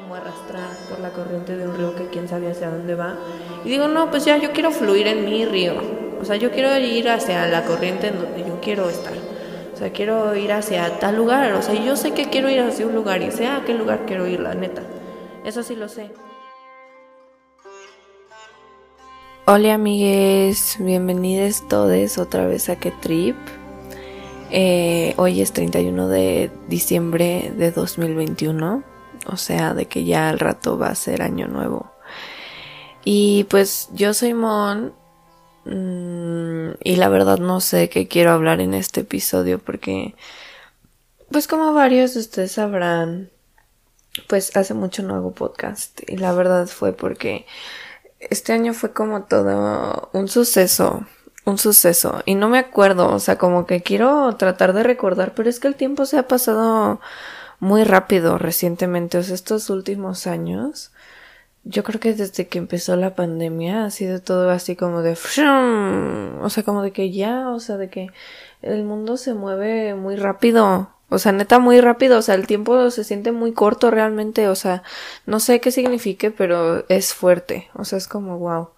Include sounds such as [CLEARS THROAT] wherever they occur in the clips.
como arrastrar por la corriente de un río que quién sabe hacia dónde va. Y digo, no, pues ya yo quiero fluir en mi río. O sea, yo quiero ir hacia la corriente en donde yo quiero estar. O sea, quiero ir hacia tal lugar. O sea, yo sé que quiero ir hacia un lugar y sé a qué lugar quiero ir, la neta. Eso sí lo sé. Hola amigues, bienvenidos todos otra vez a Que Trip. Eh, hoy es 31 de diciembre de 2021, o sea, de que ya al rato va a ser año nuevo. Y pues yo soy Mon mm, y la verdad no sé qué quiero hablar en este episodio porque, pues como varios de ustedes sabrán, pues hace mucho no hago podcast y la verdad fue porque este año fue como todo un suceso un suceso y no me acuerdo, o sea, como que quiero tratar de recordar, pero es que el tiempo se ha pasado muy rápido recientemente, o sea, estos últimos años. Yo creo que desde que empezó la pandemia ha sido todo así como de o sea, como de que ya, o sea, de que el mundo se mueve muy rápido. O sea, neta muy rápido, o sea, el tiempo se siente muy corto realmente, o sea, no sé qué signifique, pero es fuerte, o sea, es como wow.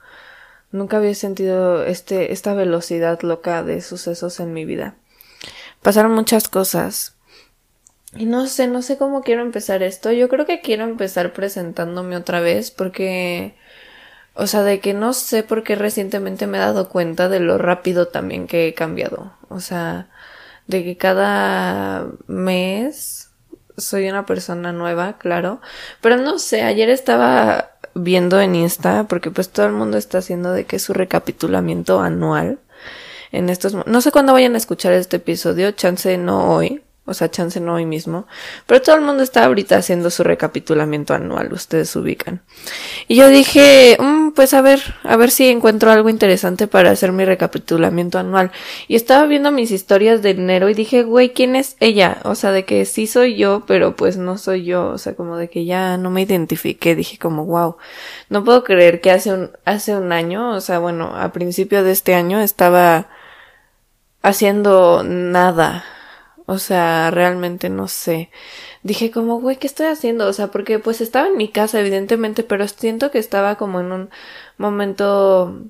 Nunca había sentido este, esta velocidad loca de sucesos en mi vida. Pasaron muchas cosas. Y no sé, no sé cómo quiero empezar esto. Yo creo que quiero empezar presentándome otra vez porque, o sea, de que no sé por qué recientemente me he dado cuenta de lo rápido también que he cambiado. O sea, de que cada mes soy una persona nueva, claro. Pero no sé, ayer estaba viendo en Insta, porque pues todo el mundo está haciendo de que su recapitulamiento anual en estos no sé cuándo vayan a escuchar este episodio, chance no hoy, o sea, chance no hoy mismo, pero todo el mundo está ahorita haciendo su recapitulamiento anual, ustedes ubican. Y yo dije, mm, pues a ver, a ver si encuentro algo interesante para hacer mi recapitulamiento anual. Y estaba viendo mis historias de enero y dije, güey, ¿quién es ella? O sea, de que sí soy yo, pero pues no soy yo, o sea, como de que ya no me identifiqué, dije como, wow, no puedo creer que hace un, hace un año, o sea, bueno, a principio de este año estaba haciendo nada o sea, realmente no sé. Dije como, güey, ¿qué estoy haciendo? O sea, porque pues estaba en mi casa, evidentemente, pero siento que estaba como en un momento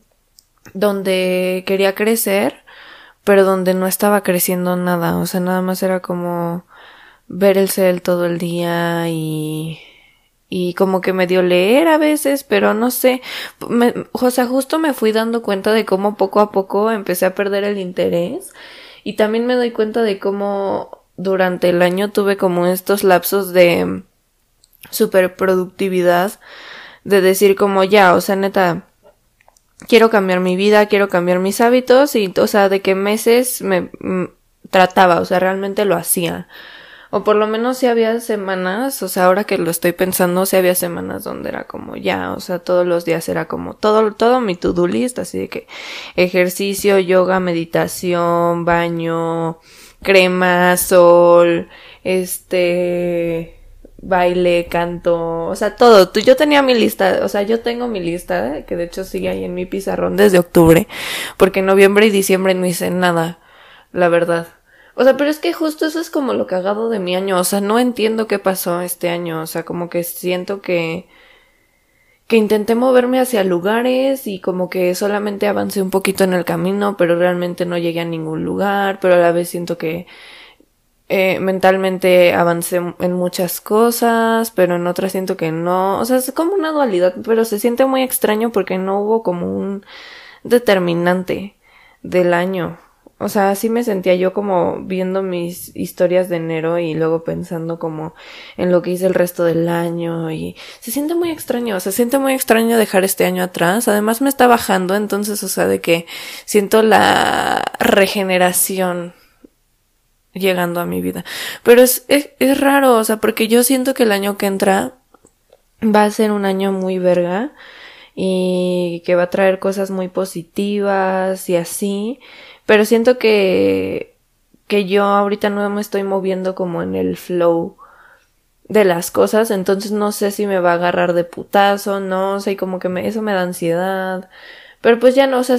donde quería crecer, pero donde no estaba creciendo nada. O sea, nada más era como ver el cel todo el día y y como que me dio leer a veces, pero no sé, o sea, justo me fui dando cuenta de cómo poco a poco empecé a perder el interés y también me doy cuenta de cómo durante el año tuve como estos lapsos de superproductividad, de decir como ya, o sea, neta, quiero cambiar mi vida, quiero cambiar mis hábitos y, o sea, de qué meses me trataba, o sea, realmente lo hacía. O por lo menos si había semanas, o sea, ahora que lo estoy pensando, si había semanas donde era como ya, o sea, todos los días era como todo, todo mi to-do list, así de que ejercicio, yoga, meditación, baño, crema, sol, este, baile, canto, o sea, todo. Yo tenía mi lista, o sea, yo tengo mi lista, que de hecho sigue ahí en mi pizarrón desde octubre, porque en noviembre y diciembre no hice nada, la verdad. O sea, pero es que justo eso es como lo cagado de mi año. O sea, no entiendo qué pasó este año. O sea, como que siento que que intenté moverme hacia lugares y como que solamente avancé un poquito en el camino, pero realmente no llegué a ningún lugar, pero a la vez siento que eh, mentalmente avancé en muchas cosas, pero en otras siento que no. O sea, es como una dualidad, pero se siente muy extraño porque no hubo como un determinante del año. O sea, así me sentía yo como viendo mis historias de enero y luego pensando como en lo que hice el resto del año y se siente muy extraño, se siente muy extraño dejar este año atrás. Además me está bajando, entonces, o sea, de que siento la regeneración llegando a mi vida. Pero es, es, es raro, o sea, porque yo siento que el año que entra va a ser un año muy verga y que va a traer cosas muy positivas y así pero siento que, que yo ahorita no me estoy moviendo como en el flow de las cosas, entonces no sé si me va a agarrar de putazo, no sé, como que me, eso me da ansiedad. Pero pues ya no, o sea,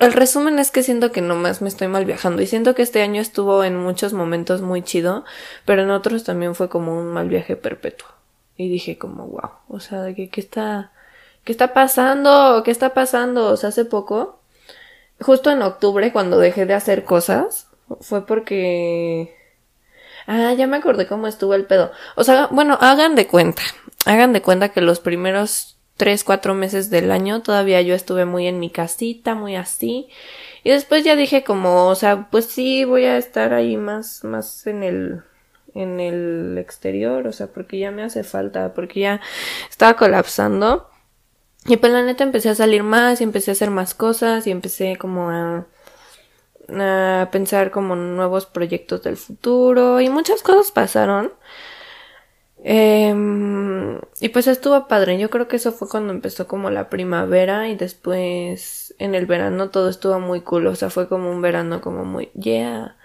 el resumen es que siento que nomás me estoy mal viajando y siento que este año estuvo en muchos momentos muy chido, pero en otros también fue como un mal viaje perpetuo. Y dije como, wow, o sea, que, ¿qué está, qué está pasando? ¿Qué está pasando? O sea, hace poco, justo en octubre, cuando dejé de hacer cosas, fue porque... Ah, ya me acordé cómo estuvo el pedo. O sea, bueno, hagan de cuenta. Hagan de cuenta que los primeros tres, cuatro meses del año todavía yo estuve muy en mi casita, muy así. Y después ya dije como, o sea, pues sí, voy a estar ahí más, más en el, en el exterior, o sea, porque ya me hace falta, porque ya estaba colapsando. Y pues la neta empecé a salir más y empecé a hacer más cosas y empecé como a, a pensar como nuevos proyectos del futuro y muchas cosas pasaron. Em, y pues estuvo padre. Yo creo que eso fue cuando empezó como la primavera y después en el verano todo estuvo muy cool. O sea, fue como un verano como muy yeah.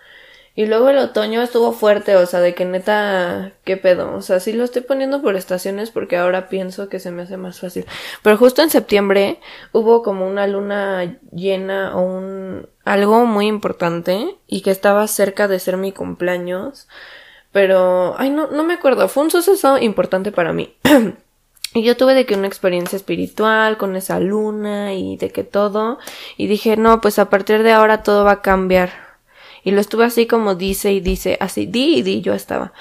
Y luego el otoño estuvo fuerte, o sea, de que neta, qué pedo. O sea, sí lo estoy poniendo por estaciones porque ahora pienso que se me hace más fácil. Pero justo en septiembre hubo como una luna llena o un algo muy importante y que estaba cerca de ser mi cumpleaños. Pero, ay, no, no me acuerdo. Fue un suceso importante para mí. [CLEARS THROAT] y yo tuve de que una experiencia espiritual con esa luna y de que todo. Y dije, no, pues a partir de ahora todo va a cambiar. Y lo estuve así como dice y dice, así, di y di, yo estaba.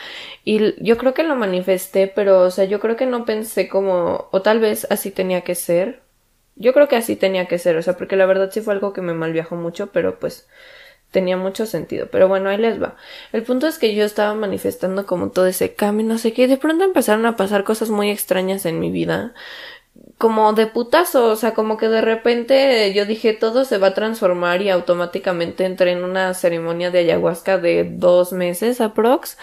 Y yo creo que lo manifesté, pero, o sea, yo creo que no pensé como, o tal vez así tenía que ser. Yo creo que así tenía que ser, o sea, porque la verdad sí fue algo que me malviajó mucho, pero pues tenía mucho sentido. Pero bueno, ahí les va. El punto es que yo estaba manifestando como todo ese cambio, no sé qué, de pronto empezaron a pasar cosas muy extrañas en mi vida. Como de putazo, o sea, como que de repente yo dije todo se va a transformar y automáticamente entré en una ceremonia de ayahuasca de dos meses aprox,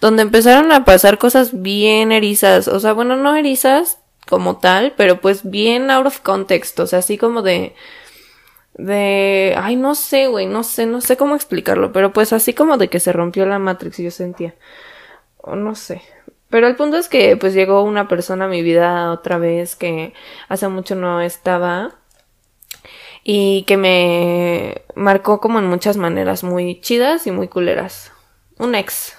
donde empezaron a pasar cosas bien erizas, o sea, bueno, no erizas como tal, pero pues bien out of context, o sea, así como de, de, ay, no sé, güey, no sé, no sé cómo explicarlo, pero pues así como de que se rompió la Matrix, yo sentía, o no sé. Pero el punto es que pues llegó una persona a mi vida otra vez que hace mucho no estaba y que me marcó como en muchas maneras muy chidas y muy culeras. Un ex,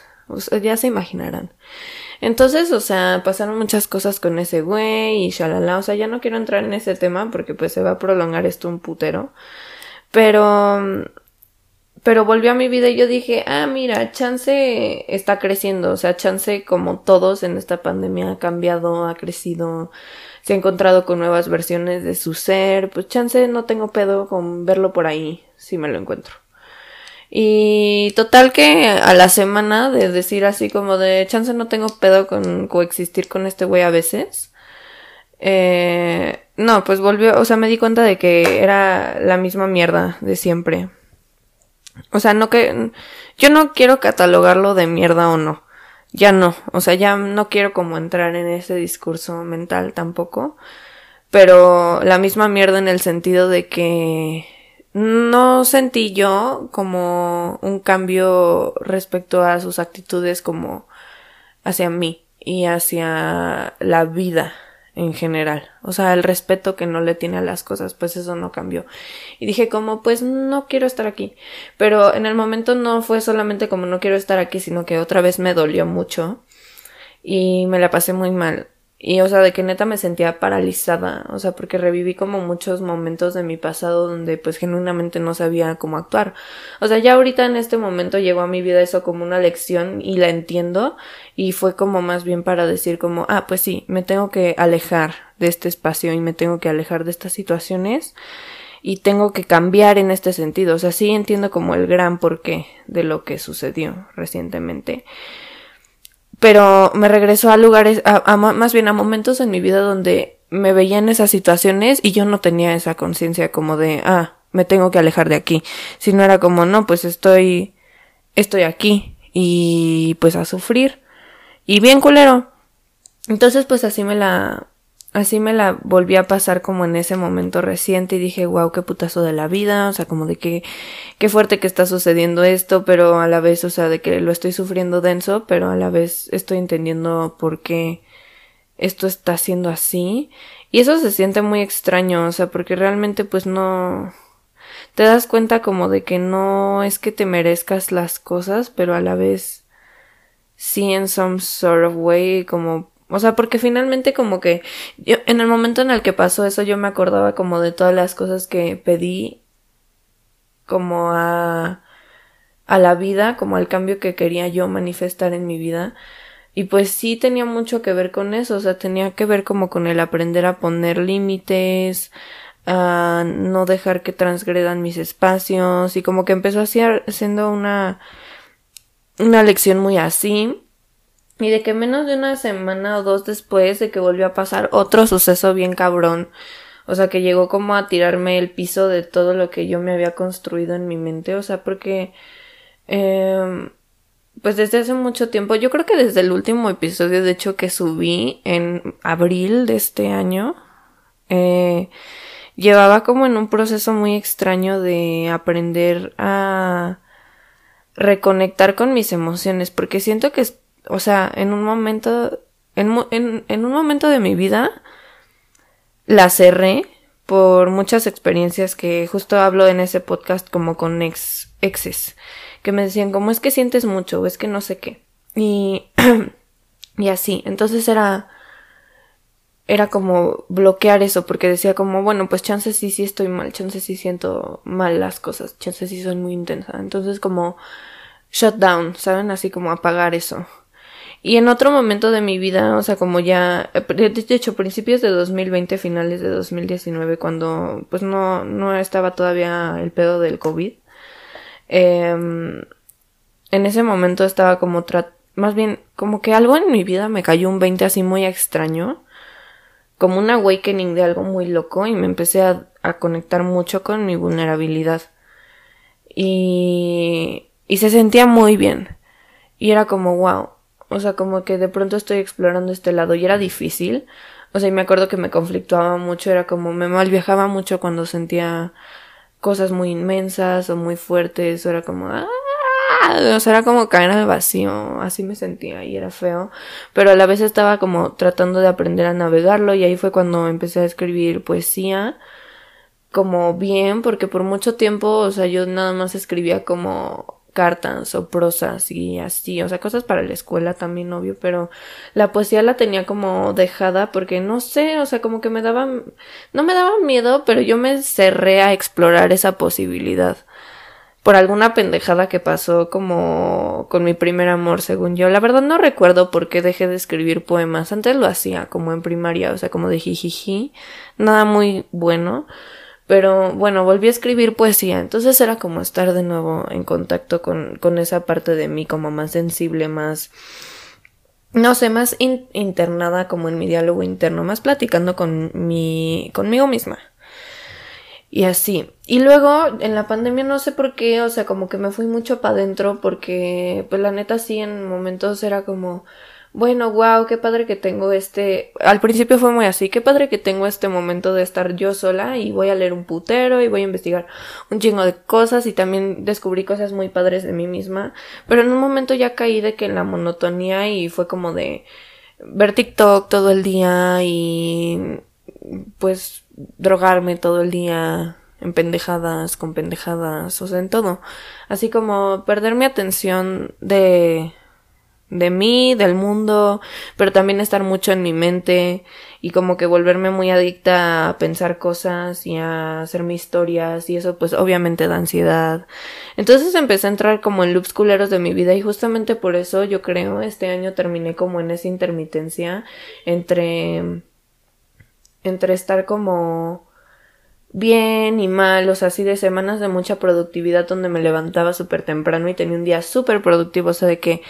ya se imaginarán. Entonces, o sea, pasaron muchas cosas con ese güey y shalala. O sea, ya no quiero entrar en ese tema porque pues se va a prolongar esto un putero. Pero, pero volvió a mi vida y yo dije, ah, mira, Chance está creciendo. O sea, Chance, como todos en esta pandemia, ha cambiado, ha crecido, se ha encontrado con nuevas versiones de su ser. Pues Chance no tengo pedo con verlo por ahí, si me lo encuentro. Y total que a la semana de decir así como de chance no tengo pedo con coexistir con este güey a veces. Eh, no, pues volvió, o sea, me di cuenta de que era la misma mierda de siempre. O sea, no que, yo no quiero catalogarlo de mierda o no. Ya no, o sea, ya no quiero como entrar en ese discurso mental tampoco. Pero la misma mierda en el sentido de que no sentí yo como un cambio respecto a sus actitudes como hacia mí y hacia la vida en general. O sea, el respeto que no le tiene a las cosas, pues eso no cambió. Y dije como, pues no quiero estar aquí. Pero en el momento no fue solamente como no quiero estar aquí, sino que otra vez me dolió mucho y me la pasé muy mal. Y, o sea, de que neta me sentía paralizada, o sea, porque reviví como muchos momentos de mi pasado donde pues genuinamente no sabía cómo actuar. O sea, ya ahorita en este momento llegó a mi vida eso como una lección y la entiendo y fue como más bien para decir como, ah, pues sí, me tengo que alejar de este espacio y me tengo que alejar de estas situaciones y tengo que cambiar en este sentido. O sea, sí entiendo como el gran porqué de lo que sucedió recientemente pero me regresó a lugares, a, más bien a momentos en mi vida donde me veía en esas situaciones y yo no tenía esa conciencia como de, ah, me tengo que alejar de aquí, sino era como, no, pues estoy, estoy aquí y pues a sufrir y bien culero. Entonces pues así me la, así me la volví a pasar como en ese momento reciente y dije, wow, qué putazo de la vida, o sea, como de que, qué fuerte que está sucediendo esto, pero a la vez, o sea, de que lo estoy sufriendo denso, pero a la vez estoy entendiendo por qué esto está siendo así. Y eso se siente muy extraño, o sea, porque realmente pues no, te das cuenta como de que no es que te merezcas las cosas, pero a la vez sí en some sort of way como O sea, porque finalmente como que yo, en el momento en el que pasó eso yo me acordaba como de todas las cosas que pedí como a a la vida, como al cambio que quería yo manifestar en mi vida. Y pues sí tenía mucho que ver con eso, o sea, tenía que ver como con el aprender a poner límites, a no dejar que transgredan mis espacios y como que empezó así siendo una una lección muy así y de que menos de una semana o dos después de que volvió a pasar otro suceso bien cabrón, o sea, que llegó como a tirarme el piso de todo lo que yo me había construido en mi mente, o sea, porque eh, pues desde hace mucho tiempo, yo creo que desde el último episodio, de hecho, que subí en abril de este año, eh, llevaba como en un proceso muy extraño de aprender a reconectar con mis emociones, porque siento que, o sea, en un momento, en, en, un momento de mi vida, la cerré por muchas experiencias que justo hablo en ese podcast como con ex, exes que me decían como es que sientes mucho es que no sé qué. Y, [CLEARS THROAT] y así. Entonces era, era como bloquear eso porque decía como, bueno, pues chances sí, sí estoy mal, chances sí siento mal las cosas, chances sí soy muy intensa. Entonces como shut down, ¿saben? Así como apagar eso. Y en otro momento de mi vida, o sea, como ya, de hecho, principios de 2020, finales de 2019, cuando pues no, no estaba todavía el pedo del COVID, Em, en ese momento estaba como más bien como que algo en mi vida me cayó un 20 así muy extraño, como un awakening de algo muy loco y me empecé a, a conectar mucho con mi vulnerabilidad. Y, y se sentía muy bien. Y era como, wow. O sea, como que de pronto estoy explorando este lado y era difícil. O sea, y me acuerdo que me conflictuaba mucho, era como me malviajaba mucho cuando sentía cosas muy inmensas o muy fuertes, o era como, ¡ah! o sea, era como caer al vacío, así me sentía y era feo, pero a la vez estaba como tratando de aprender a navegarlo y ahí fue cuando empecé a escribir poesía como bien, porque por mucho tiempo, o sea, yo nada más escribía como cartas o prosas y así, o sea, cosas para la escuela también, obvio, pero la poesía la tenía como dejada porque no sé, o sea, como que me daba, no me daba miedo, pero yo me cerré a explorar esa posibilidad por alguna pendejada que pasó como con mi primer amor, según yo. La verdad no recuerdo por qué dejé de escribir poemas. Antes lo hacía como en primaria, o sea, como de jijiji, nada muy bueno. Pero bueno, volví a escribir poesía, entonces era como estar de nuevo en contacto con, con esa parte de mí como más sensible, más, no sé, más internada como en mi diálogo interno, más platicando con mi, conmigo misma. Y así. Y luego en la pandemia no sé por qué, o sea, como que me fui mucho para adentro porque pues la neta sí en momentos era como bueno, wow, qué padre que tengo este, al principio fue muy así, qué padre que tengo este momento de estar yo sola y voy a leer un putero y voy a investigar un chingo de cosas y también descubrí cosas muy padres de mí misma, pero en un momento ya caí de que en la monotonía y fue como de ver TikTok todo el día y pues drogarme todo el día en pendejadas, con pendejadas, o sea, en todo. Así como perder mi atención de de mí, del mundo, pero también estar mucho en mi mente y como que volverme muy adicta a pensar cosas y a hacerme historias y eso pues obviamente da ansiedad. Entonces empecé a entrar como en loops culeros de mi vida y justamente por eso yo creo este año terminé como en esa intermitencia entre entre estar como bien y mal, o sea, así de semanas de mucha productividad donde me levantaba súper temprano y tenía un día súper productivo, o sea, de que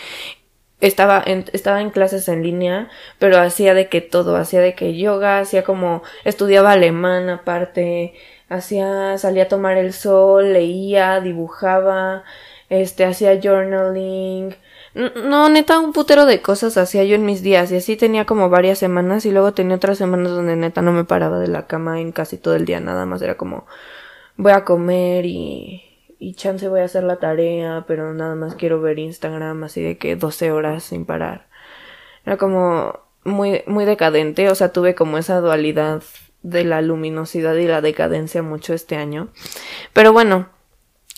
estaba en, estaba en clases en línea, pero hacía de que todo, hacía de que yoga, hacía como, estudiaba alemán aparte, hacía, salía a tomar el sol, leía, dibujaba, este, hacía journaling, no, neta, un putero de cosas hacía yo en mis días y así tenía como varias semanas y luego tenía otras semanas donde neta no me paraba de la cama en casi todo el día, nada más era como voy a comer y y chance voy a hacer la tarea, pero nada más quiero ver Instagram así de que 12 horas sin parar. Era como muy, muy decadente, o sea, tuve como esa dualidad de la luminosidad y la decadencia mucho este año. Pero bueno,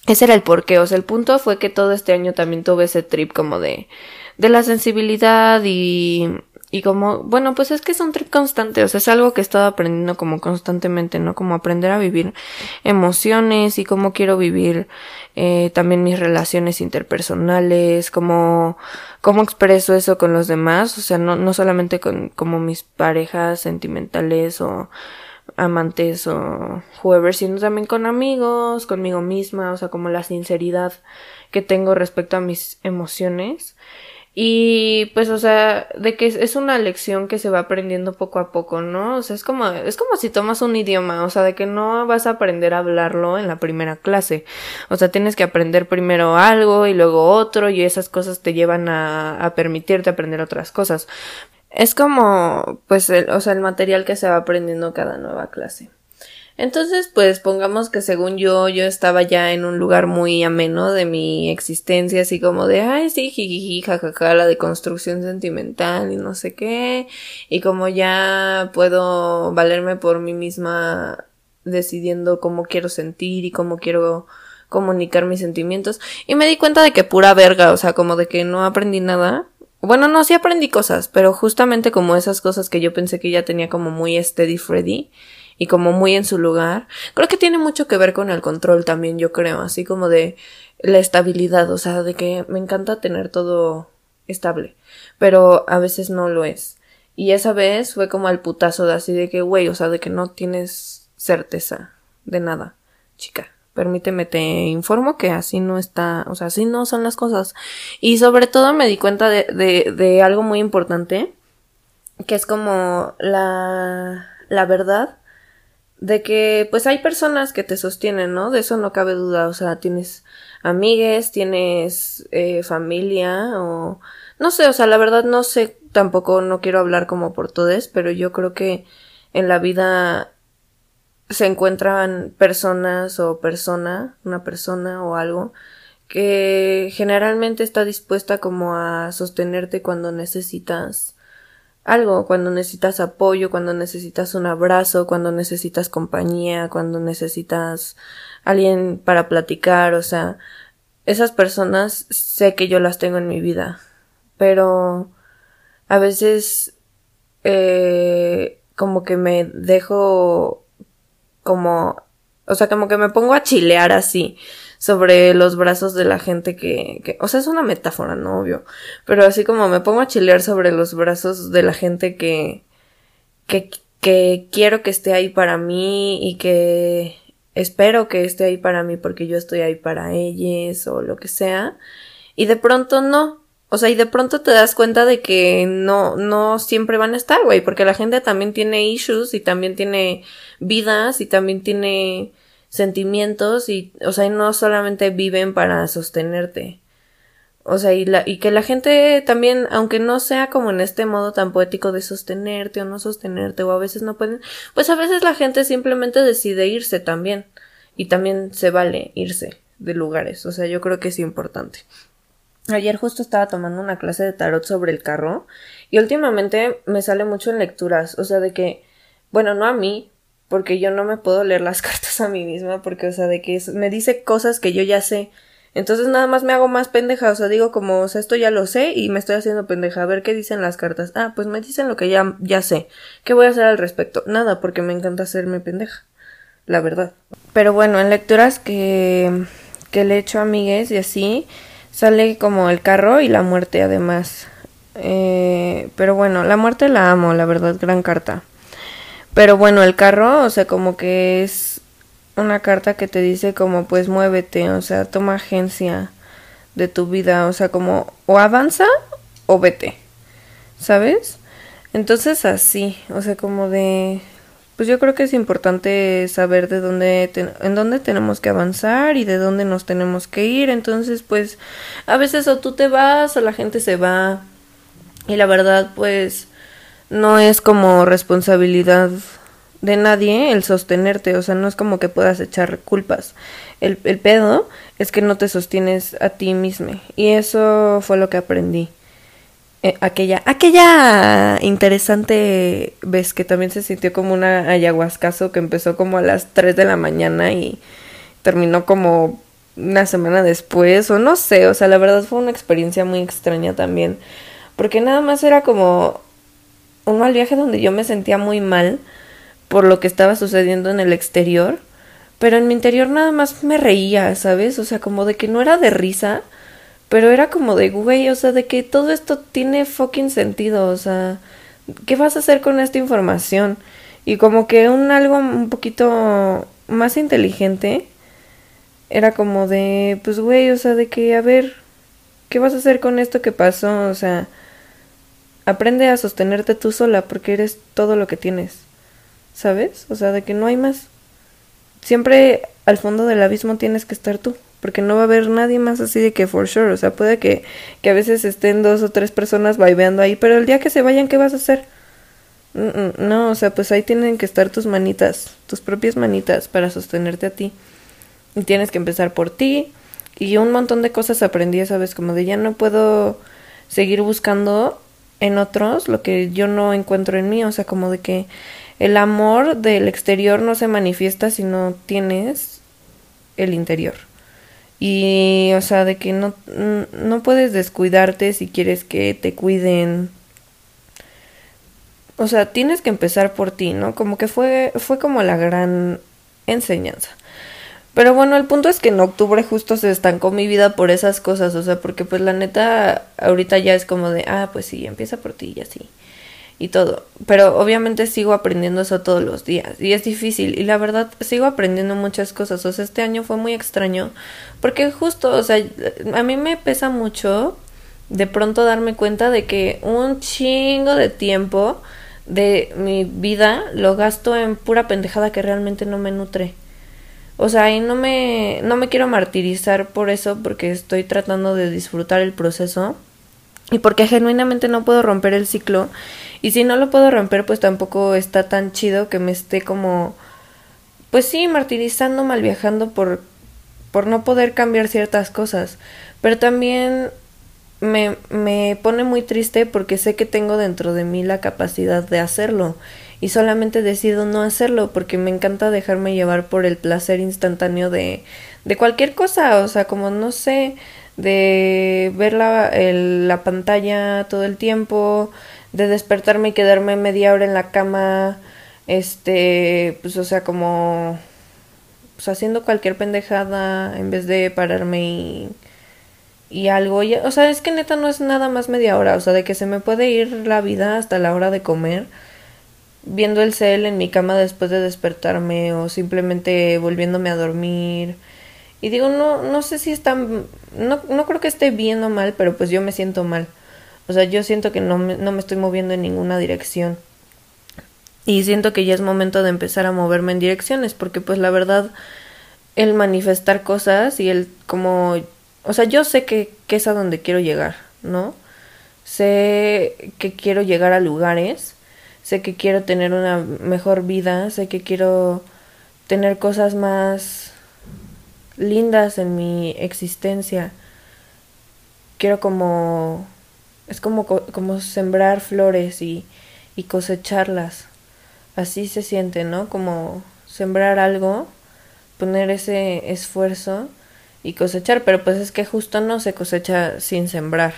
ese era el porqué, o sea, el punto fue que todo este año también tuve ese trip como de, de la sensibilidad y, y como, bueno, pues es que es un trip constante, o sea, es algo que he estado aprendiendo como constantemente, ¿no? Como aprender a vivir emociones y cómo quiero vivir eh, también mis relaciones interpersonales, cómo, cómo expreso eso con los demás, o sea, no, no solamente con como mis parejas sentimentales o amantes o whoever, sino también con amigos, conmigo misma, o sea, como la sinceridad que tengo respecto a mis emociones. Y pues, o sea, de que es una lección que se va aprendiendo poco a poco, ¿no? O sea, es como, es como si tomas un idioma, o sea, de que no vas a aprender a hablarlo en la primera clase. O sea, tienes que aprender primero algo y luego otro y esas cosas te llevan a, a permitirte aprender otras cosas. Es como, pues, el, o sea, el material que se va aprendiendo cada nueva clase. Entonces, pues pongamos que según yo, yo estaba ya en un lugar muy ameno de mi existencia, así como de, ay, sí, jijiji, jajaja, la de construcción sentimental y no sé qué, y como ya puedo valerme por mí misma decidiendo cómo quiero sentir y cómo quiero comunicar mis sentimientos, y me di cuenta de que pura verga, o sea, como de que no aprendí nada. Bueno, no, sí aprendí cosas, pero justamente como esas cosas que yo pensé que ya tenía como muy steady Freddy, y como muy en su lugar. Creo que tiene mucho que ver con el control también, yo creo, así como de la estabilidad, o sea, de que me encanta tener todo estable, pero a veces no lo es. Y esa vez fue como al putazo de así de que, güey, o sea, de que no tienes certeza de nada, chica. Permíteme, te informo que así no está, o sea, así no son las cosas. Y sobre todo me di cuenta de, de, de algo muy importante, que es como la, la verdad de que pues hay personas que te sostienen, ¿no? De eso no cabe duda, o sea, tienes amigues, tienes eh, familia o no sé, o sea, la verdad no sé, tampoco no quiero hablar como por todos, pero yo creo que en la vida se encuentran personas o persona, una persona o algo que generalmente está dispuesta como a sostenerte cuando necesitas algo, cuando necesitas apoyo, cuando necesitas un abrazo, cuando necesitas compañía, cuando necesitas alguien para platicar, o sea, esas personas sé que yo las tengo en mi vida, pero a veces eh, como que me dejo como, o sea, como que me pongo a chilear así sobre los brazos de la gente que, que, o sea, es una metáfora, no obvio, pero así como me pongo a chilear sobre los brazos de la gente que, que, que quiero que esté ahí para mí y que espero que esté ahí para mí porque yo estoy ahí para ellos o lo que sea, y de pronto no, o sea, y de pronto te das cuenta de que no, no siempre van a estar, güey, porque la gente también tiene issues y también tiene vidas y también tiene sentimientos y, o sea, no solamente viven para sostenerte. O sea, y, la, y que la gente también, aunque no sea como en este modo tan poético de sostenerte o no sostenerte, o a veces no pueden, pues a veces la gente simplemente decide irse también. Y también se vale irse de lugares. O sea, yo creo que es importante. Ayer justo estaba tomando una clase de tarot sobre el carro y últimamente me sale mucho en lecturas, o sea, de que, bueno, no a mí, porque yo no me puedo leer las [LAUGHS] cartas a mí misma porque, o sea, de que me dice cosas que yo ya sé. Entonces nada más me hago más pendeja, o sea, digo como, o sea, esto ya lo sé y me estoy haciendo pendeja. A ver qué dicen las cartas. Ah, pues me dicen lo que ya, ya sé. ¿Qué voy a hacer al respecto? Nada, porque me encanta hacerme pendeja. La verdad. Pero bueno, en lecturas que, que le he hecho a amigues y así, sale como el carro y la muerte además. Eh, pero bueno, la muerte la amo, la verdad, gran carta. Pero bueno, el carro, o sea, como que es una carta que te dice como pues muévete, o sea, toma agencia de tu vida, o sea, como o avanza o vete, ¿sabes? Entonces así, o sea, como de pues yo creo que es importante saber de dónde en dónde tenemos que avanzar y de dónde nos tenemos que ir, entonces pues a veces o tú te vas o la gente se va y la verdad pues no es como responsabilidad de nadie el sostenerte, o sea, no es como que puedas echar culpas. El, el pedo es que no te sostienes a ti mismo. Y eso fue lo que aprendí. Eh, aquella, aquella interesante vez que también se sintió como una ayahuascazo que empezó como a las 3 de la mañana y terminó como una semana después, o no sé, o sea, la verdad fue una experiencia muy extraña también, porque nada más era como un mal viaje donde yo me sentía muy mal por lo que estaba sucediendo en el exterior, pero en mi interior nada más me reía, ¿sabes? O sea, como de que no era de risa, pero era como de, güey, o sea, de que todo esto tiene fucking sentido, o sea, ¿qué vas a hacer con esta información? Y como que un algo un poquito más inteligente era como de, pues güey, o sea, de que, a ver, ¿qué vas a hacer con esto que pasó? O sea, aprende a sostenerte tú sola porque eres todo lo que tienes, ¿sabes? O sea, de que no hay más. Siempre al fondo del abismo tienes que estar tú, porque no va a haber nadie más así de que for sure, o sea, puede que, que a veces estén dos o tres personas vaiveando ahí, pero el día que se vayan, ¿qué vas a hacer? No, o sea, pues ahí tienen que estar tus manitas, tus propias manitas para sostenerte a ti. Y tienes que empezar por ti. Y un montón de cosas aprendí, ¿sabes? Como de ya no puedo seguir buscando en otros lo que yo no encuentro en mí. O sea, como de que el amor del exterior no se manifiesta si no tienes el interior. Y, o sea, de que no, no puedes descuidarte si quieres que te cuiden o sea, tienes que empezar por ti, ¿no? Como que fue, fue como la gran enseñanza. Pero bueno, el punto es que en octubre justo se estancó mi vida por esas cosas, o sea, porque pues la neta ahorita ya es como de, ah, pues sí, empieza por ti y así. Y todo. Pero obviamente sigo aprendiendo eso todos los días. Y es difícil. Y la verdad, sigo aprendiendo muchas cosas. O sea, este año fue muy extraño. Porque justo, o sea, a mí me pesa mucho de pronto darme cuenta de que un chingo de tiempo de mi vida lo gasto en pura pendejada que realmente no me nutre. O sea, y no me, no me quiero martirizar por eso porque estoy tratando de disfrutar el proceso y porque genuinamente no puedo romper el ciclo. Y si no lo puedo romper, pues tampoco está tan chido que me esté como, pues sí, martirizando, mal viajando por, por no poder cambiar ciertas cosas. Pero también me, me pone muy triste porque sé que tengo dentro de mí la capacidad de hacerlo y solamente decido no hacerlo porque me encanta dejarme llevar por el placer instantáneo de, de cualquier cosa, o sea, como no sé, de ver la, la pantalla todo el tiempo, de despertarme y quedarme media hora en la cama, este, pues o sea, como pues haciendo cualquier pendejada en vez de pararme y y algo, o sea, es que neta no es nada más media hora, o sea, de que se me puede ir la vida hasta la hora de comer, viendo el cel en mi cama después de despertarme o simplemente volviéndome a dormir. Y digo, no, no sé si está, no, no creo que esté bien o mal, pero pues yo me siento mal. O sea, yo siento que no me, no me estoy moviendo en ninguna dirección. Y siento que ya es momento de empezar a moverme en direcciones, porque pues la verdad, el manifestar cosas y el como o sea, yo sé que, que es a donde quiero llegar, ¿no? Sé que quiero llegar a lugares, sé que quiero tener una mejor vida, sé que quiero tener cosas más lindas en mi existencia. Quiero como es como como sembrar flores y y cosecharlas. Así se siente, ¿no? Como sembrar algo, poner ese esfuerzo y cosechar, pero pues es que justo no se cosecha sin sembrar.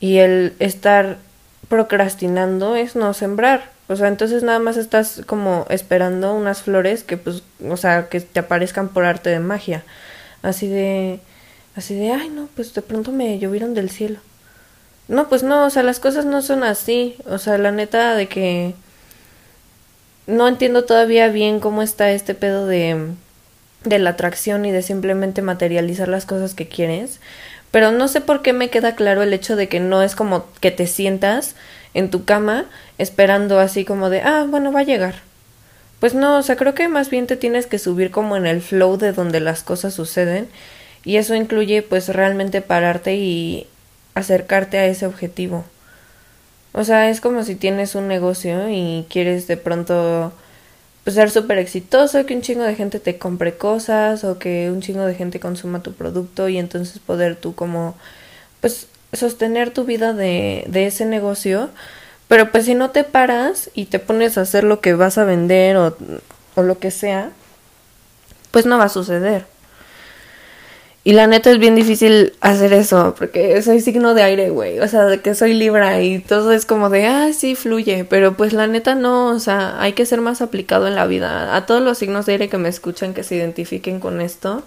Y el estar procrastinando es no sembrar. O sea, entonces nada más estás como esperando unas flores que pues, o sea, que te aparezcan por arte de magia. Así de, así de, ay no, pues de pronto me llovieron del cielo. No, pues no, o sea, las cosas no son así. O sea, la neta de que no entiendo todavía bien cómo está este pedo de de la atracción y de simplemente materializar las cosas que quieres. Pero no sé por qué me queda claro el hecho de que no es como que te sientas en tu cama esperando así como de, ah, bueno, va a llegar. Pues no, o sea, creo que más bien te tienes que subir como en el flow de donde las cosas suceden y eso incluye pues realmente pararte y acercarte a ese objetivo. O sea, es como si tienes un negocio y quieres de pronto pues, ser súper exitoso, que un chingo de gente te compre cosas o que un chingo de gente consuma tu producto y entonces poder tú como pues sostener tu vida de, de ese negocio. Pero pues si no te paras y te pones a hacer lo que vas a vender o, o lo que sea, pues no va a suceder. Y la neta es bien difícil hacer eso, porque soy signo de aire, güey. O sea, que soy Libra y todo es como de, ah, sí, fluye. Pero pues la neta no, o sea, hay que ser más aplicado en la vida. A todos los signos de aire que me escuchan, que se identifiquen con esto,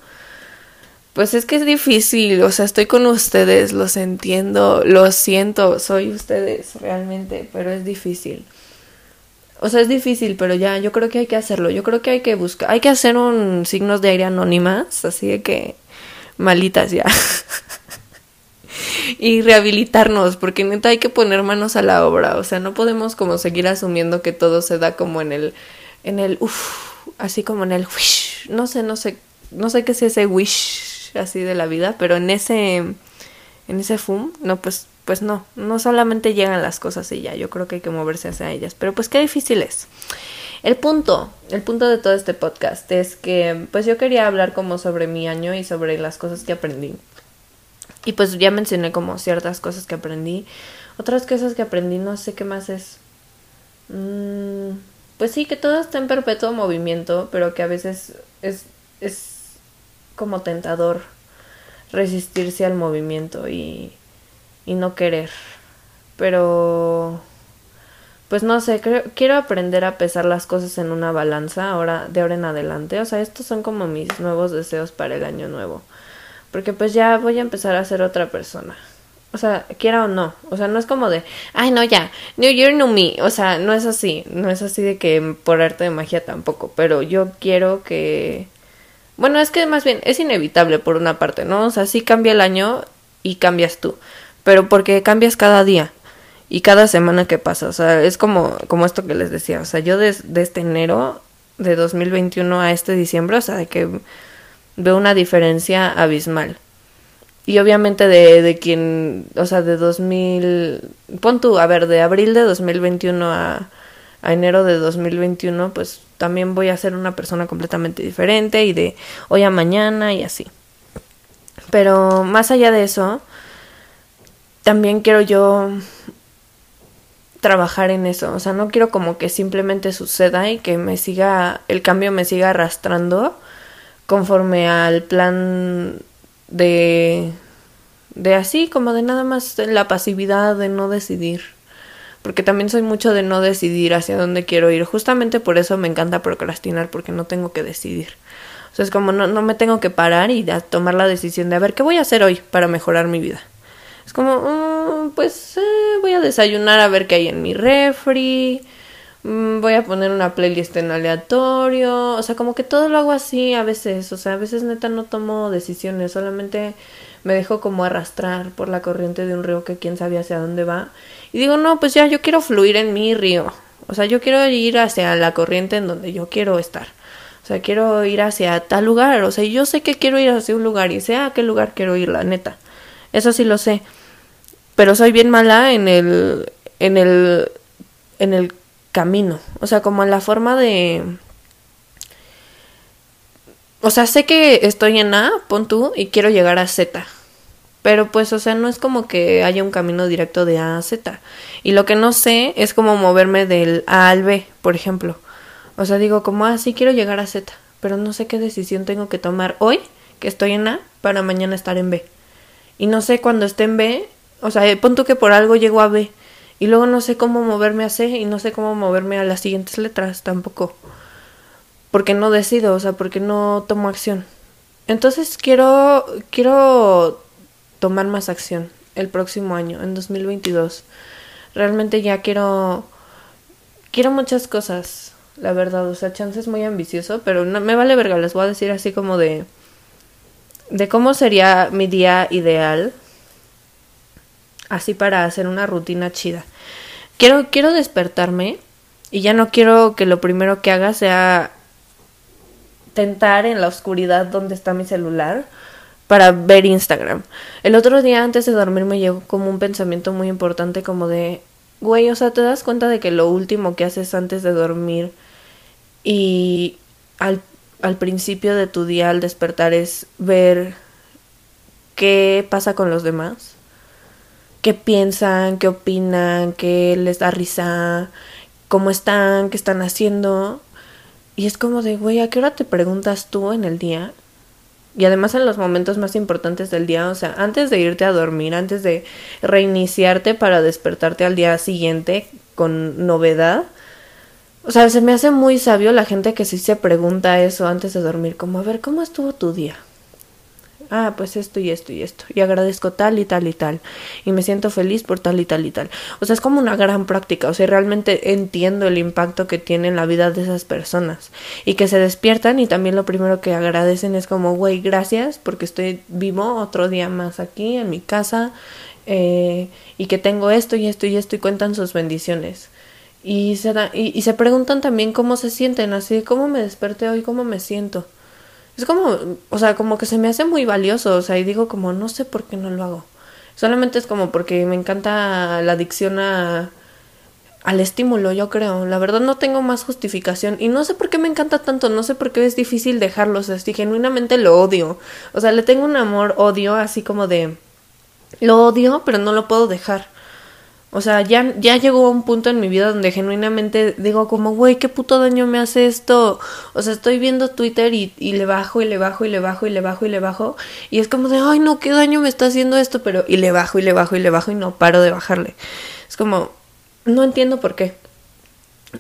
pues es que es difícil. O sea, estoy con ustedes, los entiendo, los siento, soy ustedes realmente, pero es difícil. O sea, es difícil, pero ya, yo creo que hay que hacerlo. Yo creo que hay que buscar, hay que hacer un signos de aire anónimas, así de que malitas ya. [LAUGHS] y rehabilitarnos, porque neta hay que poner manos a la obra, o sea, no podemos como seguir asumiendo que todo se da como en el, en el, uff, así como en el wish, no sé, no sé, no sé qué es ese wish así de la vida, pero en ese, en ese fum, no, pues, pues no, no solamente llegan las cosas y ya, yo creo que hay que moverse hacia ellas, pero pues qué difícil es. El punto, el punto de todo este podcast es que pues yo quería hablar como sobre mi año y sobre las cosas que aprendí. Y pues ya mencioné como ciertas cosas que aprendí. Otras cosas que aprendí, no sé qué más es. Mm, pues sí, que todo está en perpetuo movimiento, pero que a veces es, es como tentador resistirse al movimiento y, y no querer. Pero pues no sé, creo, quiero aprender a pesar las cosas en una balanza ahora, de ahora en adelante. O sea, estos son como mis nuevos deseos para el año nuevo. Porque pues ya voy a empezar a ser otra persona. O sea, quiera o no. O sea, no es como de, ay, no, ya, New Year, New Me. O sea, no es así. No es así de que por arte de magia tampoco. Pero yo quiero que... Bueno, es que más bien es inevitable por una parte, ¿no? O sea, sí cambia el año y cambias tú. Pero porque cambias cada día y cada semana que pasa, o sea, es como, como esto que les decía, o sea, yo desde este enero de 2021 a este diciembre, o sea, de que veo una diferencia abismal. Y obviamente de, de quien, o sea, de 2000, pon tú, a ver, de abril de 2021 a, a enero de 2021, pues también voy a ser una persona completamente diferente y de hoy a mañana y así. Pero más allá de eso, también quiero yo trabajar en eso. O sea, no quiero como que simplemente suceda y que me siga, el cambio me siga arrastrando conforme al plan de, de así, como de nada más la pasividad de no decidir. Porque también soy mucho de no decidir hacia dónde quiero ir. Justamente por eso me encanta procrastinar, porque no tengo que decidir. O sea, es como no, no me tengo que parar y tomar la decisión de a ver qué voy a hacer hoy para mejorar mi vida. Es como, mm, pues eh, voy a desayunar a ver qué hay en mi refri. Mm, voy a poner una playlist en aleatorio. O sea, como que todo lo hago así a veces. O sea, a veces neta no tomo decisiones. Solamente me dejo como arrastrar por la corriente de un río que quién sabe hacia dónde va. Y digo, no, pues ya yo quiero fluir en mi río. O sea, yo quiero ir hacia la corriente en donde yo quiero estar. O sea, quiero ir hacia tal lugar. O sea, yo sé que quiero ir hacia un lugar y sé a qué lugar quiero ir, la neta. Eso sí lo sé. Pero soy bien mala en el en el en el camino, o sea, como en la forma de o sea, sé que estoy en A, pon tú, y quiero llegar a Z. Pero pues, o sea, no es como que haya un camino directo de A a Z. Y lo que no sé es como moverme del A al B, por ejemplo. O sea, digo como, ah, sí quiero llegar a Z, pero no sé qué decisión tengo que tomar hoy, que estoy en A, para mañana estar en B. Y no sé cuando esté en B, o sea, pon tú que por algo llego a B. Y luego no sé cómo moverme a C y no sé cómo moverme a las siguientes letras tampoco. Porque no decido, o sea, porque no tomo acción. Entonces quiero, quiero tomar más acción el próximo año, en 2022. Realmente ya quiero, quiero muchas cosas, la verdad. O sea, chance es muy ambicioso, pero no, me vale verga, les voy a decir así como de de cómo sería mi día ideal, así para hacer una rutina chida. Quiero, quiero despertarme y ya no quiero que lo primero que haga sea tentar en la oscuridad donde está mi celular para ver Instagram. El otro día antes de dormir me llegó como un pensamiento muy importante como de, güey, o sea, te das cuenta de que lo último que haces antes de dormir y al al principio de tu día al despertar es ver qué pasa con los demás, qué piensan, qué opinan, qué les da risa, cómo están, qué están haciendo. Y es como de, güey, ¿a qué hora te preguntas tú en el día Y además en los momentos más importantes del día, o sea, antes de irte a dormir, antes de reiniciarte para despertarte al día siguiente con novedad. O sea, se me hace muy sabio la gente que sí se pregunta eso antes de dormir, como, a ver, ¿cómo estuvo tu día? Ah, pues esto y esto y esto, y agradezco tal y tal y tal, y me siento feliz por tal y tal y tal. O sea, es como una gran práctica, o sea, realmente entiendo el impacto que tiene en la vida de esas personas, y que se despiertan y también lo primero que agradecen es como, güey, gracias porque estoy vivo otro día más aquí en mi casa, eh, y que tengo esto y esto y esto, y cuentan sus bendiciones. Y se, da, y, y se preguntan también cómo se sienten, así, cómo me desperté hoy, cómo me siento. Es como, o sea, como que se me hace muy valioso, o sea, y digo como, no sé por qué no lo hago. Solamente es como porque me encanta la adicción a, al estímulo, yo creo. La verdad no tengo más justificación y no sé por qué me encanta tanto, no sé por qué es difícil dejarlo, o sea, si genuinamente lo odio. O sea, le tengo un amor odio así como de lo odio, pero no lo puedo dejar. O sea, ya, ya llegó a un punto en mi vida donde genuinamente digo como, güey, qué puto daño me hace esto. O sea, estoy viendo Twitter y, y, le bajo y le bajo y le bajo y le bajo y le bajo. Y es como de, ay, no, qué daño me está haciendo esto. Pero, y le bajo y le bajo y le bajo y no paro de bajarle. Es como, no entiendo por qué.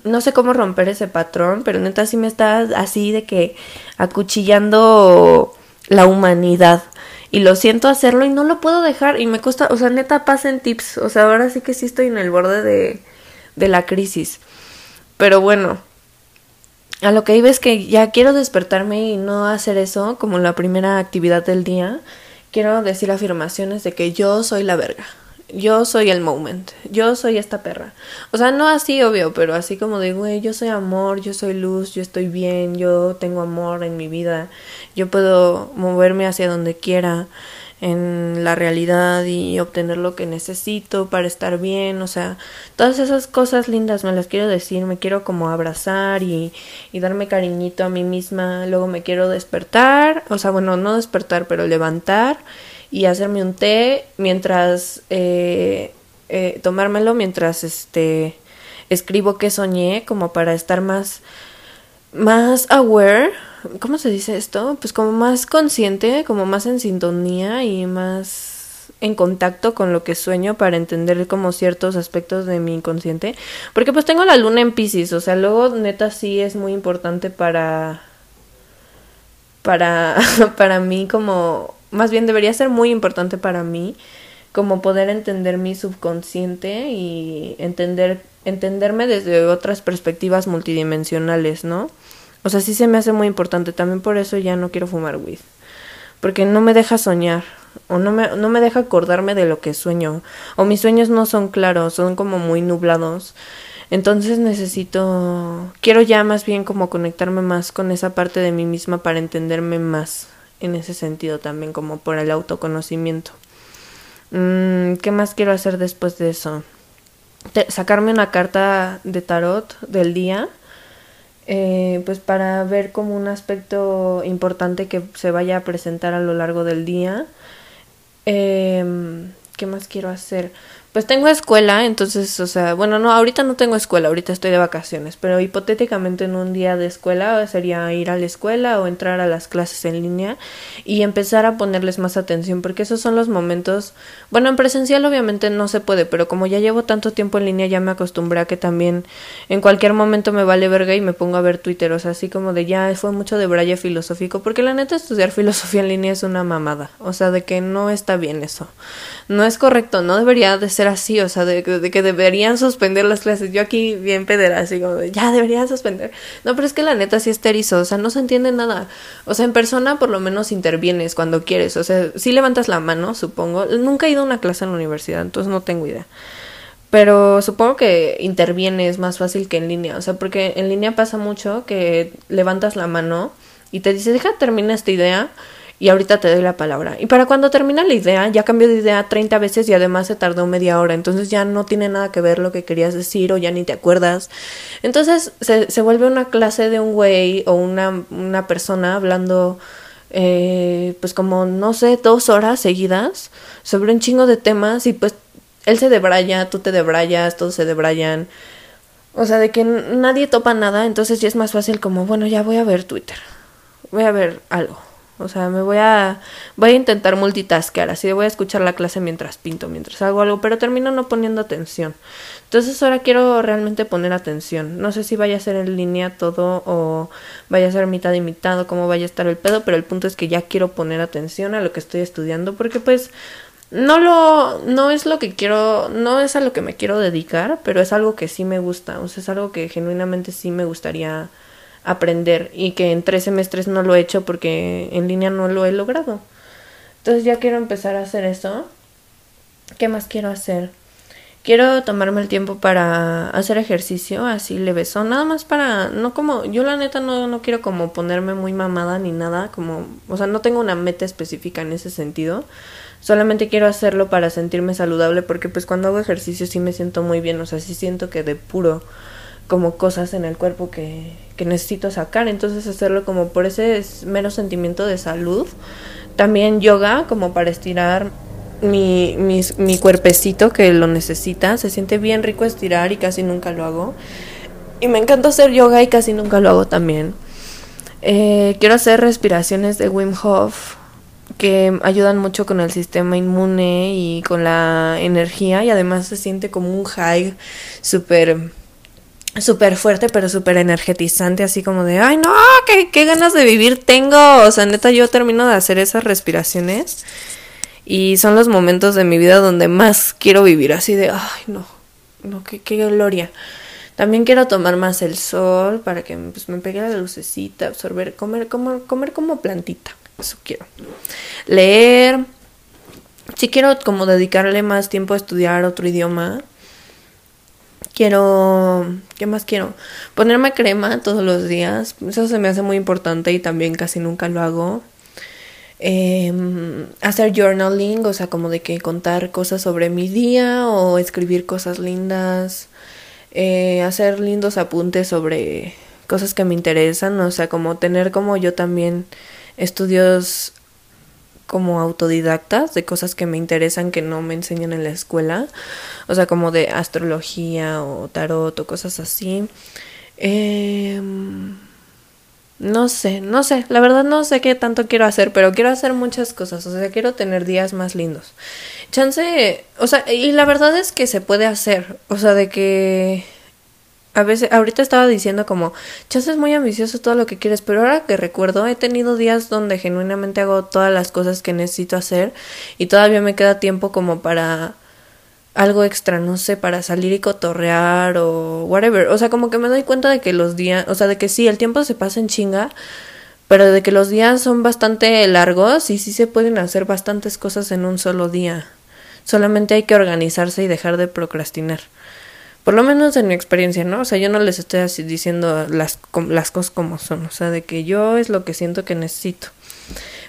No sé cómo romper ese patrón, pero neta sí me está así de que acuchillando la humanidad y lo siento hacerlo y no lo puedo dejar y me cuesta, o sea, neta pasen tips, o sea, ahora sí que sí estoy en el borde de, de la crisis. Pero bueno, a lo que iba es que ya quiero despertarme y no hacer eso como la primera actividad del día. Quiero decir afirmaciones de que yo soy la verga yo soy el moment, yo soy esta perra. O sea, no así obvio, pero así como de, güey, yo soy amor, yo soy luz, yo estoy bien, yo tengo amor en mi vida, yo puedo moverme hacia donde quiera en la realidad y obtener lo que necesito para estar bien, o sea, todas esas cosas lindas me las quiero decir, me quiero como abrazar y, y darme cariñito a mí misma, luego me quiero despertar, o sea, bueno, no despertar, pero levantar y hacerme un té mientras eh, eh, tomármelo mientras este escribo que soñé como para estar más más aware cómo se dice esto pues como más consciente como más en sintonía y más en contacto con lo que sueño para entender como ciertos aspectos de mi inconsciente. Porque pues tengo la luna en Pisces o sea luego neta sí es muy importante para para [LAUGHS] para mí como más bien debería ser muy importante para mí como poder entender mi subconsciente y entender entenderme desde otras perspectivas multidimensionales, ¿no? O sea, sí se me hace muy importante, también por eso ya no quiero fumar weed, porque no me deja soñar o no me no me deja acordarme de lo que sueño o mis sueños no son claros, son como muy nublados. Entonces necesito quiero ya más bien como conectarme más con esa parte de mí misma para entenderme más en ese sentido también, como por el autoconocimiento. Mm, ¿Qué más quiero hacer después de eso? sacarme una carta de tarot del día, eh, pues para ver como un aspecto importante que se vaya a presentar a lo largo del día. Em, ¿Qué más quiero hacer? Pues tengo escuela, entonces, o sea, bueno, no, ahorita no tengo escuela, ahorita estoy de vacaciones, pero hipotéticamente en un día de escuela sería ir a la escuela o entrar a las clases en línea y empezar a ponerles más atención, porque esos son los momentos, bueno, en presencial obviamente no se puede, pero como ya llevo tanto tiempo en línea ya me acostumbré a que también en cualquier momento me vale verga y me pongo a ver Twitter, o sea, así como de ya fue mucho de braille filosófico, porque la neta estudiar [LAUGHS] filosofía en línea es una mamada, o sea, de que no está bien eso, no es correcto, no debería de ser así, o sea, de, que deberían suspender las clases. Yo aquí bien pedera, así como de, ya deberían suspender. No, pero es que la neta sí es terizo, o sea, no se entiende nada. O sea, en persona por lo menos intervienes cuando quieres, o sea, sí levantas la mano, supongo. Nunca he ido a una clase en la universidad, entonces no tengo idea. Pero supongo que intervienes más fácil que en línea, o sea, porque en línea pasa mucho que levantas la mano y te dice, deja terminar esta idea y ahorita te doy la palabra. Y para cuando termina la idea, ya cambió de idea 30 veces y además se tardó media hora, entonces ya no tiene nada que ver lo que querías decir o ya ni te acuerdas. Entonces se, se vuelve una clase de un güey o una, una persona hablando eh, pues como no sé, dos horas seguidas sobre un chingo de temas y pues él se debraya, tú te debrayas, todos se debrayan. O sea, de que nadie topa nada, entonces ya es más fácil como, bueno, ya voy a ver Twitter, voy a ver algo O sea, me voy a voy a intentar multitaskear, así voy a escuchar la clase mientras pinto, mientras hago algo, pero termino no poniendo atención. Entonces ahora quiero realmente poner atención. No sé si vaya a ser en línea todo o vaya a ser mitad y mitad o cómo vaya a estar el pedo, pero el punto es que ya quiero poner atención a lo que estoy estudiando porque pues no lo no es lo que quiero no es a lo que me quiero dedicar pero es algo que sí me gusta o sea es algo que genuinamente sí me gustaría aprender y que en tres semestres no lo he hecho porque en línea no lo he logrado. Entonces ya quiero empezar a hacer eso. Qué más quiero hacer quiero tomarme el tiempo para hacer ejercicio así le beso nada más para no como yo la neta no no quiero como ponerme muy mamada ni nada como o sea no tengo una meta específica en ese sentido. Solamente quiero hacerlo para sentirme saludable porque pues cuando hago ejercicio sí me siento muy bien, o sea, sí siento que de puro como cosas en el cuerpo que, que necesito sacar, entonces hacerlo como por ese mero sentimiento de salud. También yoga como para estirar mi, mi, cuerpecito que lo necesita, se siente bien rico estirar y casi nunca lo hago. Y me encanta hacer yoga y casi nunca lo hago también. Eh, quiero hacer respiraciones de Wim Hof que ayudan mucho con el sistema inmune y con la energía y además se siente como un high súper súper fuerte pero súper energetizante así como de ay no ¿qué, qué ganas de vivir tengo o sea neta yo termino de hacer esas respiraciones y son los momentos de mi vida donde más quiero vivir así de ay no no qué, qué gloria también quiero tomar más el sol para que pues, me pegue la lucecita absorber comer como comer como plantita eso quiero. Leer. Si quiero como dedicarle más tiempo a estudiar otro idioma. Quiero, ¿qué más quiero? Ponerme crema todos los días. Eso se me hace muy importante y también casi nunca lo hago. Em, hacer journaling, o sea, como de que contar cosas sobre mi día o escribir cosas lindas. Eh, hacer lindos apuntes sobre cosas que me interesan, o sea, como tener como yo también estudios como autodidactas de cosas que me interesan que no me enseñan en la escuela, o sea, como de astrología o tarot o cosas así. Em, no sé, no sé, la verdad no sé qué tanto quiero hacer, pero quiero hacer muchas cosas, o sea, quiero tener días más lindos. Chance, o sea, y la verdad es que se puede hacer, o sea, de que a veces, ahorita estaba diciendo como, chas es muy ambicioso todo lo que quieres, pero ahora que recuerdo, he tenido días donde genuinamente hago todas las cosas que necesito hacer y todavía me queda tiempo como para algo extra, no sé, para salir y cotorrear o whatever. O sea, como que me doy cuenta de que los días, o sea, de que sí, el tiempo se pasa en chinga, pero de que los días son bastante largos y sí se pueden hacer bastantes cosas en un solo día. Solamente hay que organizarse y dejar de procrastinar. Por lo menos en mi experiencia, ¿no? O sea, yo no les estoy así diciendo las, las cosas como son, o sea, de que yo es lo que siento que necesito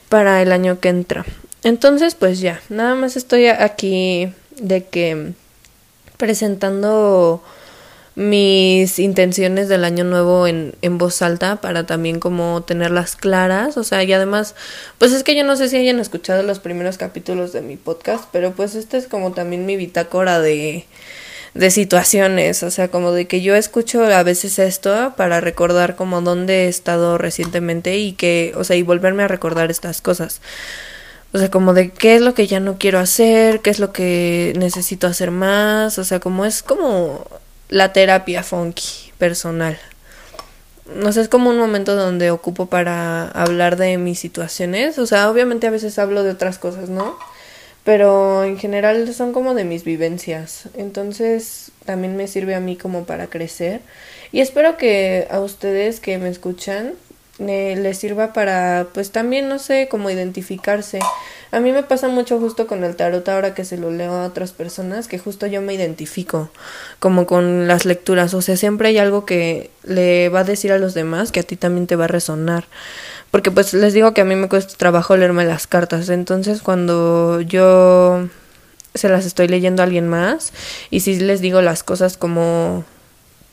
para el año que entra. Entonces, pues ya, nada más estoy aquí de que presentando mis intenciones del año nuevo en, en voz alta para también como tenerlas claras, o sea, y además, pues es que yo no sé si hayan escuchado los primeros capítulos de mi podcast, pero pues este es como también mi bitácora de de situaciones, o sea, como de que yo escucho a veces esto para recordar como dónde he estado recientemente y que, o sea, y volverme a recordar estas cosas. O sea, como de qué es lo que ya no quiero hacer, qué es lo que necesito hacer más, o sea, como es como la terapia funky personal. No sé, es como un momento donde ocupo para hablar de mis situaciones, o sea, obviamente a veces hablo de otras cosas, ¿no? Pero en general son como de mis vivencias. Entonces también me sirve a mí como para crecer. Y espero que a ustedes que me escuchan eh, les sirva para, pues también, no sé, como identificarse. A mí me pasa mucho justo con el tarot ahora que se lo leo a otras personas, que justo yo me identifico como con las lecturas. O sea, siempre hay algo que le va a decir a los demás que a ti también te va a resonar porque pues les digo que a mí me cuesta trabajo leerme las cartas, entonces cuando yo se las estoy leyendo a alguien más y si les digo las cosas como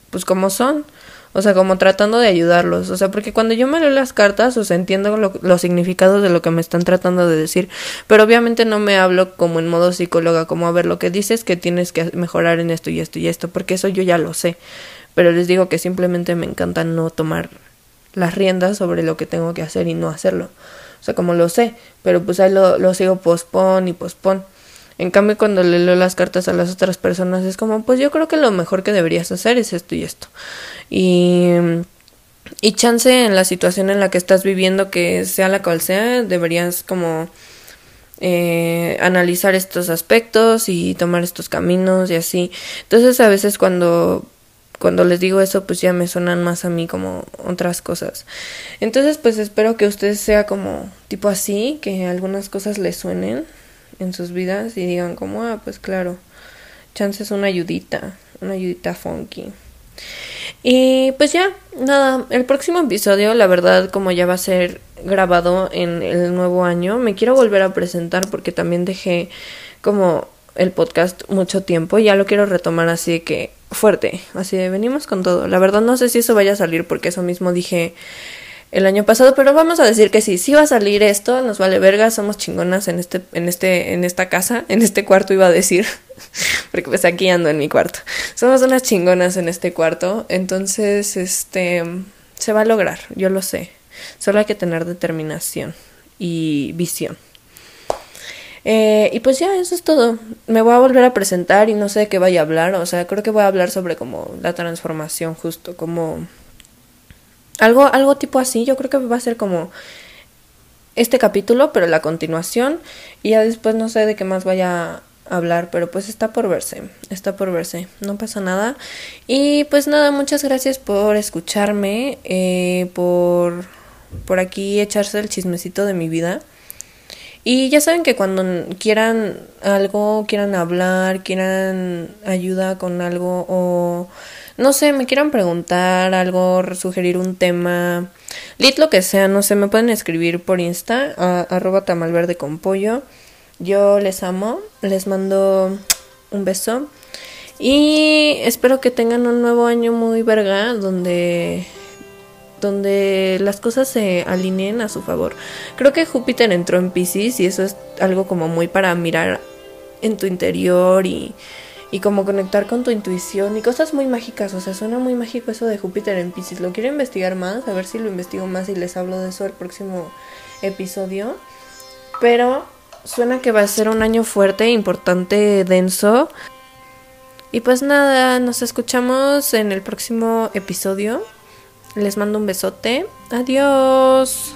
pues como son, o sea, como tratando de ayudarlos, o sea, porque cuando yo me leo las cartas, o sea, entiendo los significados de lo que me están tratando de decir, pero obviamente no me hablo como en modo psicóloga, como a ver, lo que dices que tienes que mejorar en esto y esto y esto, porque eso yo ya lo sé, pero les digo que simplemente me encanta no tomar las riendas sobre lo que tengo que hacer y no hacerlo. O sea, como lo sé, pero pues ahí lo, lo sigo pospon y pospon. En cambio, cuando le leo las cartas a las otras personas es como, pues yo creo que lo mejor que deberías hacer es esto y esto. Y, y chance en la situación en la que estás viviendo, que sea la cual sea, deberías como eh, analizar estos aspectos y tomar estos caminos y así. Entonces a veces cuando cuando les digo eso pues ya me suenan más a mí como otras cosas. Entonces pues espero que usted sea como tipo así, que algunas cosas le suenen en sus vidas y digan como, ah, pues claro, chance es una ayudita, una ayudita funky. Y pues ya, nada, el próximo episodio, la verdad, como ya va a ser grabado en el nuevo año, me quiero volver a presentar porque también dejé como el podcast mucho tiempo y ya lo quiero retomar así que fuerte, así de venimos con todo. La verdad no sé si eso vaya a salir porque eso mismo dije el año pasado, pero vamos a decir que sí, sí va a salir esto, nos vale verga, somos chingonas en este, en este, en esta casa, [LAUGHS] en este cuarto iba a decir, [LAUGHS] porque pues aquí ando en mi cuarto. Somos unas chingonas en este cuarto, entonces, este, se va a lograr, yo lo sé. Solo hay que tener determinación y visión. Eh, y pues ya, eso es todo. Me voy a volver a presentar y no sé de qué vaya a hablar. O sea, creo que voy a hablar sobre como la transformación, justo, como algo, algo tipo así, yo creo que va a ser como este capítulo, pero la continuación. Y ya después no sé de qué más vaya a hablar, pero pues está por verse, está por verse, no pasa nada. Y pues nada, muchas gracias por escucharme, eh, por, por aquí echarse el chismecito de mi vida. Y ya saben que cuando quieran algo, quieran hablar, quieran ayuda con algo o no sé, me quieran preguntar algo, sugerir un tema, lit lo que sea, no sé, me pueden escribir por Insta, a, arroba tamalverde con pollo. Yo les amo, les mando un beso y espero que tengan un nuevo año muy verga donde donde las cosas se alineen a su favor. Creo que Júpiter entró en Pisces y eso es algo como muy para mirar en tu interior y y como conectar con tu intuición y cosas muy mágicas. O sea, suena muy mágico eso de Júpiter en Pisces. Lo quiero investigar más, a ver si lo investigo más y les hablo de eso el próximo episodio. Pero suena que va a ser un año fuerte, importante, denso. Y pues nada, nos escuchamos en el próximo episodio. Les mando un besote. Adiós.